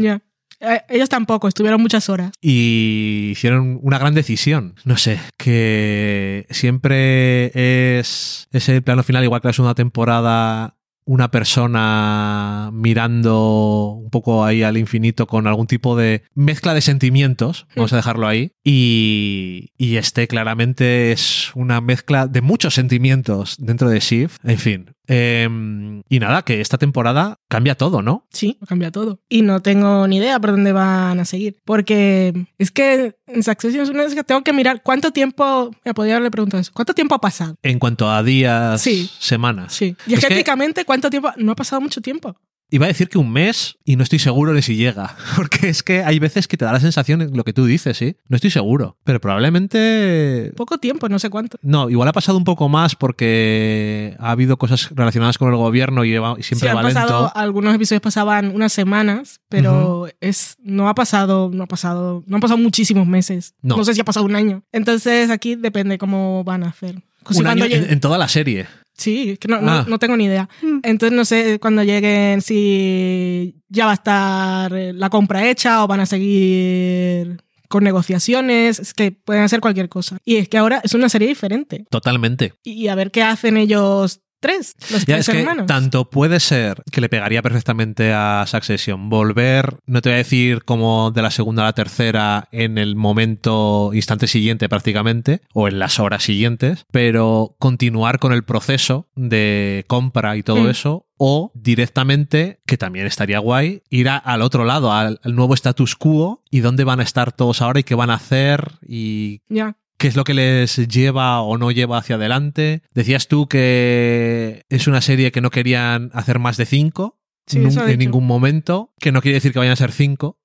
Speaker 2: Eh, ellos tampoco, estuvieron muchas horas.
Speaker 1: Y hicieron una gran decisión. No sé, que siempre es ese plano final, igual que la segunda temporada, una persona mirando un poco ahí al infinito con algún tipo de mezcla de sentimientos, vamos a dejarlo ahí, y, y este claramente es una mezcla de muchos sentimientos dentro de Shift, en fin. Em, y nada, que esta temporada cambia todo, ¿no?
Speaker 2: Sí, cambia todo. Y no tengo ni idea por dónde van a seguir. Porque es que en Succession es una vez que tengo que mirar cuánto tiempo. Me podría haberle preguntado eso. ¿Cuánto tiempo ha pasado?
Speaker 1: En cuanto a días,
Speaker 2: Sí.
Speaker 1: semanas.
Speaker 2: Sí.
Speaker 1: Es que-
Speaker 2: Diegéticamente, ¿cuánto tiempo? No ha pasado mucho tiempo.
Speaker 1: Iba a decir que un mes y no estoy seguro de si llega. Porque es que hay veces que te da la sensación, lo que tú dices, ¿sí? No estoy seguro. Pero probablemente...
Speaker 2: Poco tiempo, no sé cuánto.
Speaker 1: No, igual ha pasado un poco más porque ha habido cosas relacionadas con el gobierno y,
Speaker 2: Sí,
Speaker 1: siempre
Speaker 2: han
Speaker 1: va
Speaker 2: pasado,
Speaker 1: lento.
Speaker 2: algunos episodios pasaban unas semanas, pero es, no ha pasado, no ha pasado, no han pasado muchísimos meses.
Speaker 1: No.
Speaker 2: No. sé si ha pasado un año. Entonces aquí depende cómo van a hacer.
Speaker 1: Un año en toda la serie.
Speaker 2: Sí, es que no, no-
Speaker 1: Ah.
Speaker 2: no tengo ni idea. Entonces no sé cuando lleguen si ya va a estar eh, la compra hecha o van a seguir con negociaciones. Es que pueden hacer cualquier cosa. Y es que ahora es una serie diferente.
Speaker 1: Totalmente.
Speaker 2: Y a ver qué hacen ellos tres, los
Speaker 1: Ya
Speaker 2: tres
Speaker 1: es que
Speaker 2: hermanos.
Speaker 1: tanto puede ser que le pegaría perfectamente a Succession volver, no te voy a decir como de la segunda a la tercera en el momento instante siguiente prácticamente o en las horas siguientes, pero continuar con el proceso de compra y todo
Speaker 2: Mm.
Speaker 1: eso o directamente, que también estaría guay, ir a- al otro lado, al, al nuevo status quo y dónde van a estar todos ahora y qué van a hacer y
Speaker 2: Ya.
Speaker 1: Qué es lo que les lleva o no lleva hacia adelante. Decías tú que es una serie que no querían hacer más de cinco
Speaker 2: Sí,
Speaker 1: en
Speaker 2: dicho.
Speaker 1: ningún momento, que no quiere decir que vayan a ser cinco,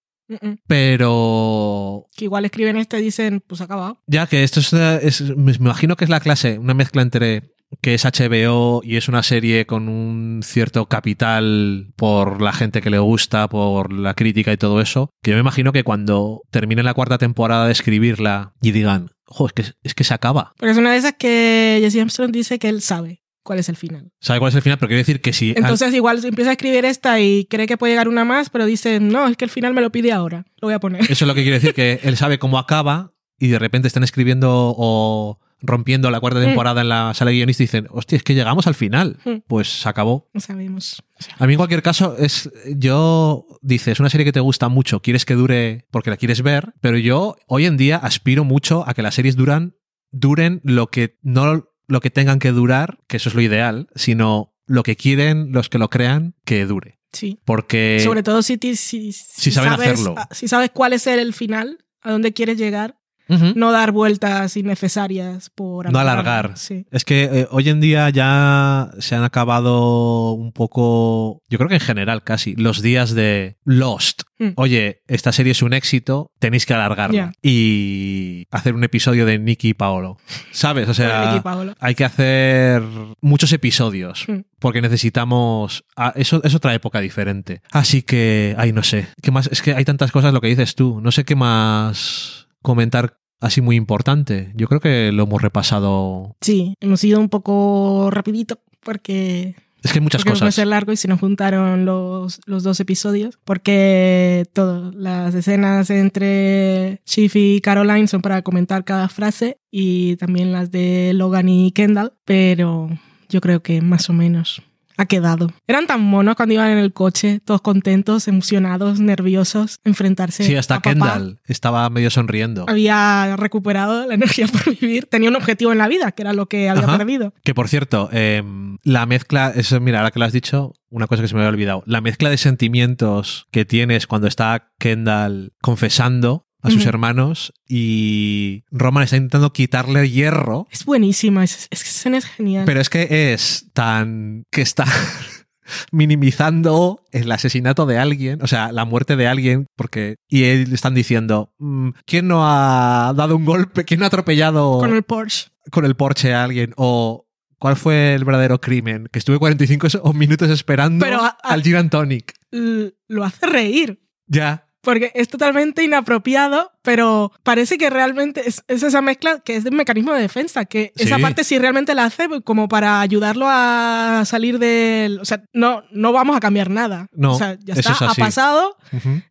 Speaker 1: pero
Speaker 2: Que igual escriben este y dicen, pues acabado.
Speaker 1: ya que esto es, es- me imagino que es la clase, una mezcla entre que es HBO y es una serie con un cierto capital por la gente que le gusta, por la crítica y todo eso, que yo me imagino que cuando termine la cuarta temporada de escribirla y digan, jo, es que, es que se acaba.
Speaker 2: Porque es una de esas que Jesse Armstrong dice que él sabe cuál es el final.
Speaker 1: ¿Sabe cuál es el final? Pero quiero decir que si...
Speaker 2: Entonces igual empieza a escribir esta y cree que puede llegar una más, pero dice, no, es que el final me lo pide ahora. Lo voy a poner.
Speaker 1: Eso es lo que quiere decir, que él sabe cómo acaba y de repente están escribiendo o rompiendo la cuarta
Speaker 2: Mm.
Speaker 1: temporada en la sala de guionistas y dicen, hostia, es que llegamos al final.
Speaker 2: Mm.
Speaker 1: Pues se acabó.
Speaker 2: Sabemos.
Speaker 1: A mí en cualquier caso, es yo, dice, es una serie que te gusta mucho, quieres que dure porque la quieres ver, pero yo hoy en día aspiro mucho a que las series duran, duren lo que no lo que tengan que durar, que eso es lo ideal, sino lo que quieren los que lo crean que dure.
Speaker 2: Sí.
Speaker 1: Porque
Speaker 2: Sobre todo si, ti- si, si
Speaker 1: saben
Speaker 2: sabes,
Speaker 1: hacerlo.
Speaker 2: si sabes cuál es el final, a dónde quieres llegar, No dar vueltas innecesarias por
Speaker 1: No
Speaker 2: alargar. Sí.
Speaker 1: Es que eh, hoy en día ya se han acabado un poco, yo creo que en general casi, los días de Lost.
Speaker 2: Mm.
Speaker 1: Oye, esta serie es un éxito, tenéis que alargarla. Y hacer un episodio de Nicky y Paolo. ¿Sabes? O sea, hay que hacer muchos episodios.
Speaker 2: Mm.
Speaker 1: Porque necesitamos. ah, eso es otra época diferente. Así que. Ay, no sé. ¿Qué más? Es que hay tantas cosas lo que dices tú. No sé qué más comentar así muy importante. Yo creo que lo hemos repasado.
Speaker 2: Sí, hemos ido un poco rapidito porque
Speaker 1: Es que hay muchas
Speaker 2: porque puede
Speaker 1: cosas.
Speaker 2: ser largo y se nos juntaron los, los dos episodios porque todo, las escenas entre Shiv y Caroline son para comentar cada frase y también las de Logan y Kendall, pero yo creo que más o menos ha quedado. Eran tan monos cuando iban en el coche, todos contentos, emocionados, nerviosos, enfrentarse
Speaker 1: Sí, hasta
Speaker 2: a papá.
Speaker 1: Kendall estaba medio sonriendo.
Speaker 2: Había recuperado la energía por vivir, tenía un objetivo en la vida, que era lo que había
Speaker 1: Ajá.
Speaker 2: perdido.
Speaker 1: Que por cierto, eh, la mezcla, eso, mira, ahora que lo has dicho, una cosa que se me había olvidado. La mezcla de sentimientos que tienes cuando está Kendall confesando, a sus hermanos y Roman está intentando quitarle hierro.
Speaker 2: Es buenísima, es, es, es genial.
Speaker 1: Pero es que es tan... que está... minimizando el asesinato de alguien, o sea, la muerte de alguien, porque y él están diciendo, mm, ¿quién no ha dado un golpe? ¿Quién no ha atropellado
Speaker 2: con el Porsche?
Speaker 1: Con el Porsche a alguien o ¿Cuál fue el verdadero crimen? Que estuve 45 minutos esperando al Gin Tonic.
Speaker 2: Lo hace reír.
Speaker 1: Ya
Speaker 2: porque es totalmente inapropiado, pero parece que realmente es, esa mezcla que es de un mecanismo de defensa, que esa parte sí realmente la hace como para ayudarlo a salir del... O sea, no, no vamos a cambiar nada.
Speaker 1: No,
Speaker 2: o sea, ya está, ha pasado,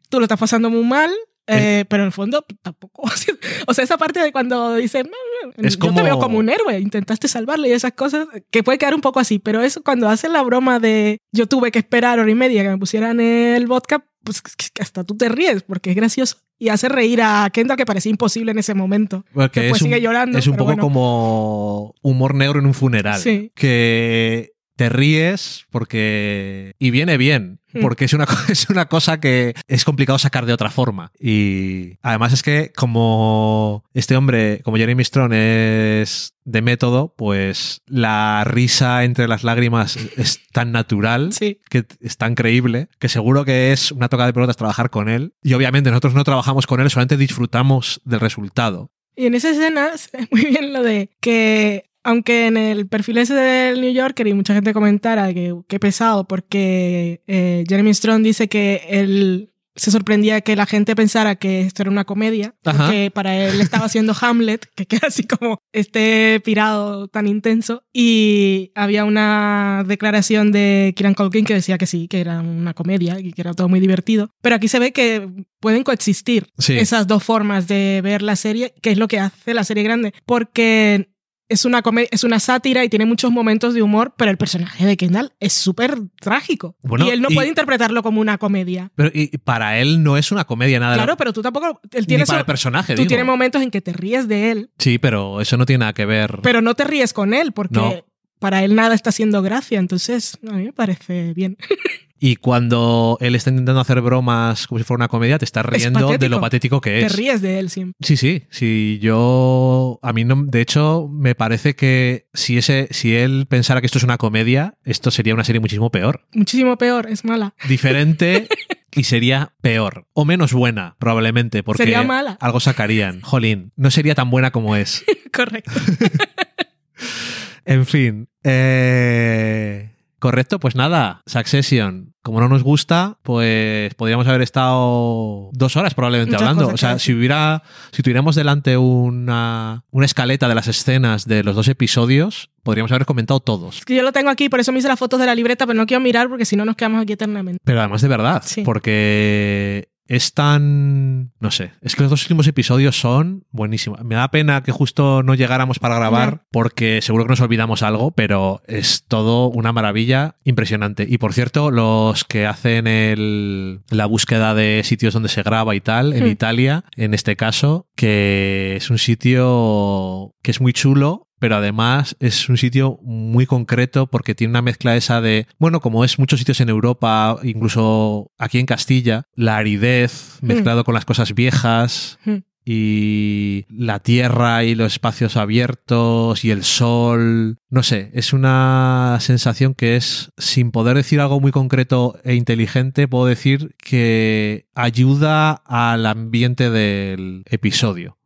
Speaker 2: tú lo estás pasando muy mal, eh, pero en el fondo tampoco. o sea, esa parte de cuando dice, es yo te veo como un héroe, intentaste salvarle y esas cosas, que puede quedar un poco así, pero eso cuando hace la broma de yo tuve que esperar hora y media que me pusieran el vodka, pues hasta tú te ríes porque es gracioso y hace reír a Kendall que parecía imposible en ese momento.
Speaker 1: Porque Después sigue llorando. Es un poco como humor negro en un funeral. Sí. Que te ríes porque... Y viene bien. Porque es una, es una cosa que es complicado sacar de otra forma. Y además es que como este hombre, como Jeremy Strong es de método, pues la risa entre las lágrimas es tan natural, que es tan creíble, que seguro que es una toca de pelotas trabajar con él. Y obviamente nosotros no trabajamos con él, solamente disfrutamos del resultado.
Speaker 2: Y en esa escena es muy bien lo de que aunque en el perfil ese del New Yorker y mucha gente comentara que qué pesado porque eh, Jeremy Strong dice que él se sorprendía que la gente pensara que esto era una comedia, porque para él estaba haciendo Hamlet, que queda así como este pirado tan intenso, y había una declaración de Kieran Culkin que decía que sí, que era una comedia y que era todo muy divertido, pero aquí se ve que pueden coexistir esas dos formas de ver la serie, que es lo que hace la serie grande, porque es una, es una sátira y tiene muchos momentos de humor, pero el personaje de Kendall es súper trágico. y él no puede interpretarlo como una comedia.
Speaker 1: Pero y para él no es una comedia nada.
Speaker 2: Claro, pero tú tampoco. Él tiene
Speaker 1: para el personaje.
Speaker 2: Tú tienes momentos en que te ríes de él.
Speaker 1: Sí, pero eso no tiene nada que ver.
Speaker 2: Pero no te ríes con él, porque para él nada está haciendo gracia. Entonces, a mí me parece bien.
Speaker 1: Y cuando él está intentando hacer bromas como si fuera una comedia, te estás riendo de lo patético que es.
Speaker 2: Te ríes de él.
Speaker 1: Sí, sí. Sí, yo. A mí no. De hecho, me parece que si, ese, si él pensara que esto es una comedia, esto sería una serie muchísimo peor.
Speaker 2: Muchísimo peor, es mala.
Speaker 1: Diferente. y sería peor. O menos buena, probablemente, porque
Speaker 2: sería mala.
Speaker 1: algo sacarían. Jolín, no sería tan buena como es.
Speaker 2: Correcto.
Speaker 1: en fin. Eh. Correcto, pues nada, Succession. Como no nos gusta, pues podríamos haber estado dos horas probablemente hablando. O sea, si hubiera, si tuviéramos delante una, una escaleta de las escenas de los dos episodios, podríamos haber comentado todos.
Speaker 2: Es que yo lo tengo aquí, por eso me hice las fotos de la libreta, pero no quiero mirar porque si no nos quedamos aquí eternamente.
Speaker 1: Pero además de verdad, porque es tan... No sé, es que los dos últimos episodios son buenísimos. Me da pena que justo no llegáramos para grabar porque seguro que nos olvidamos algo, pero es todo una maravilla impresionante. Y por cierto, los que hacen el, la búsqueda de sitios donde se graba y tal, en hmm. Italia, en este caso, que es un sitio que es muy chulo, pero además es un sitio muy concreto porque tiene una mezcla esa de, bueno, como es muchos sitios en Europa, incluso aquí en Castilla, la aridez hmm. mezclado con las cosas viejas. Hmm. Y la tierra y los espacios abiertos y el sol. No sé, es una sensación que es, sin poder decir algo muy concreto e inteligente, puedo decir que ayuda al ambiente del episodio.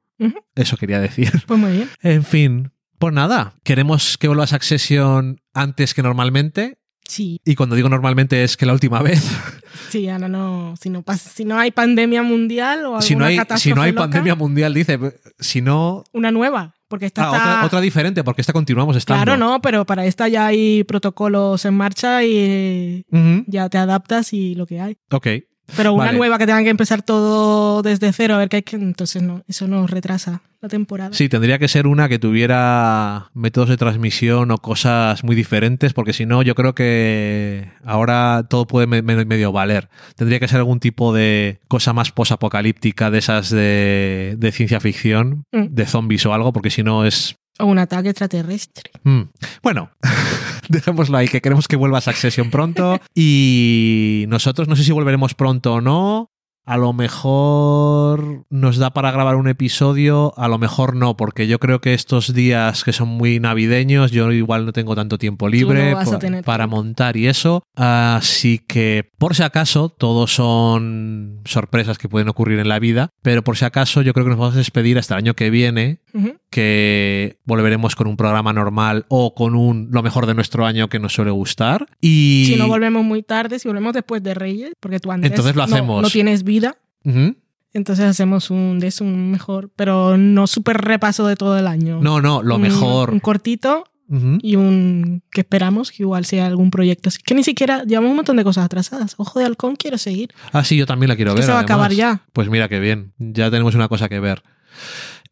Speaker 1: Eso quería decir.
Speaker 2: Pues muy bien.
Speaker 1: En fin, pues nada, queremos que vuelva a Succession antes que normalmente.
Speaker 2: Sí.
Speaker 1: Y cuando digo normalmente es que la última vez.
Speaker 2: Sí, ahora no, si no, si no hay pandemia mundial o alguna
Speaker 1: si no hay,
Speaker 2: Si
Speaker 1: no hay pandemia mundial, dice, si no...
Speaker 2: Una nueva, porque esta
Speaker 1: ah, otra, diferente, porque esta continuamos estando.
Speaker 2: Claro, no, pero para esta ya hay protocolos en marcha y ya te adaptas y lo que hay.
Speaker 1: Ok.
Speaker 2: Pero una nueva que tengan que empezar todo desde cero, a ver qué hay que. Entonces, no, eso nos retrasa la temporada.
Speaker 1: Sí, tendría que ser una que tuviera métodos de transmisión o cosas muy diferentes, porque si no, yo creo que ahora todo puede medio valer. Tendría que ser algún tipo de cosa más posapocalíptica de esas de, ciencia ficción, mm. de zombies o algo, porque si no es.
Speaker 2: O un ataque extraterrestre.
Speaker 1: Mm. Bueno. dejémoslo ahí, que queremos que vuelva a Succession pronto. Y nosotros no sé si volveremos pronto o no. A lo mejor nos da para grabar un episodio, a lo mejor no, porque yo creo que estos días que son muy navideños, yo igual no tengo tanto tiempo libre para montar y eso. Así que, por si acaso, todos son sorpresas que pueden ocurrir en la vida, pero por si acaso yo creo que nos vamos a despedir hasta el año que viene, que volveremos con un programa normal o con un lo mejor de nuestro año que nos suele gustar. Y...
Speaker 2: Si no volvemos muy tarde, si volvemos después de Reyes, porque tú antes
Speaker 1: Entonces lo hacemos.
Speaker 2: No, tienes vida. Entonces hacemos un de eso un mejor, pero no súper repaso de todo el año.
Speaker 1: No, no, lo mejor.
Speaker 2: Un cortito y un que esperamos que igual sea algún proyecto así. Que ni siquiera llevamos un montón de cosas atrasadas. Ojo de halcón quiero seguir.
Speaker 1: Ah, sí, yo también la quiero ver.
Speaker 2: Se va a acabar ya.
Speaker 1: Pues mira qué bien. Ya tenemos una cosa que ver.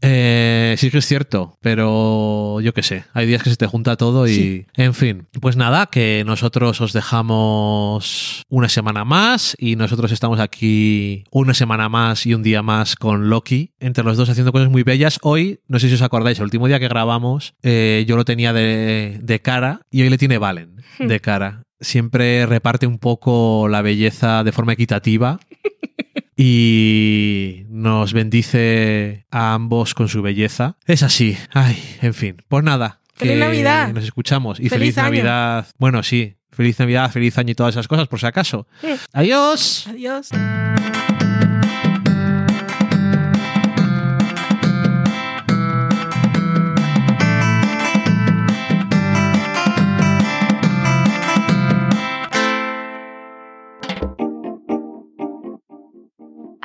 Speaker 1: Eh, sí que es cierto, pero yo qué sé, hay días que se te junta todo y... En fin, pues nada, que nosotros os dejamos una semana más y nosotros estamos aquí una semana más y un día más con Loki, entre los dos haciendo cosas muy bellas. Hoy, no sé si os acordáis, el último día que grabamos eh, yo lo tenía de, de cara y hoy le tiene Valen hmm. de cara. Siempre reparte un poco la belleza de forma equitativa. y nos bendice a ambos con su belleza. Es así. Ay, en fin. Pues nada.
Speaker 2: Feliz Navidad.
Speaker 1: Nos escuchamos. Y feliz, Navidad. Bueno, sí. Feliz Navidad, feliz año y todas esas cosas, por si acaso. Adiós.
Speaker 2: Adiós.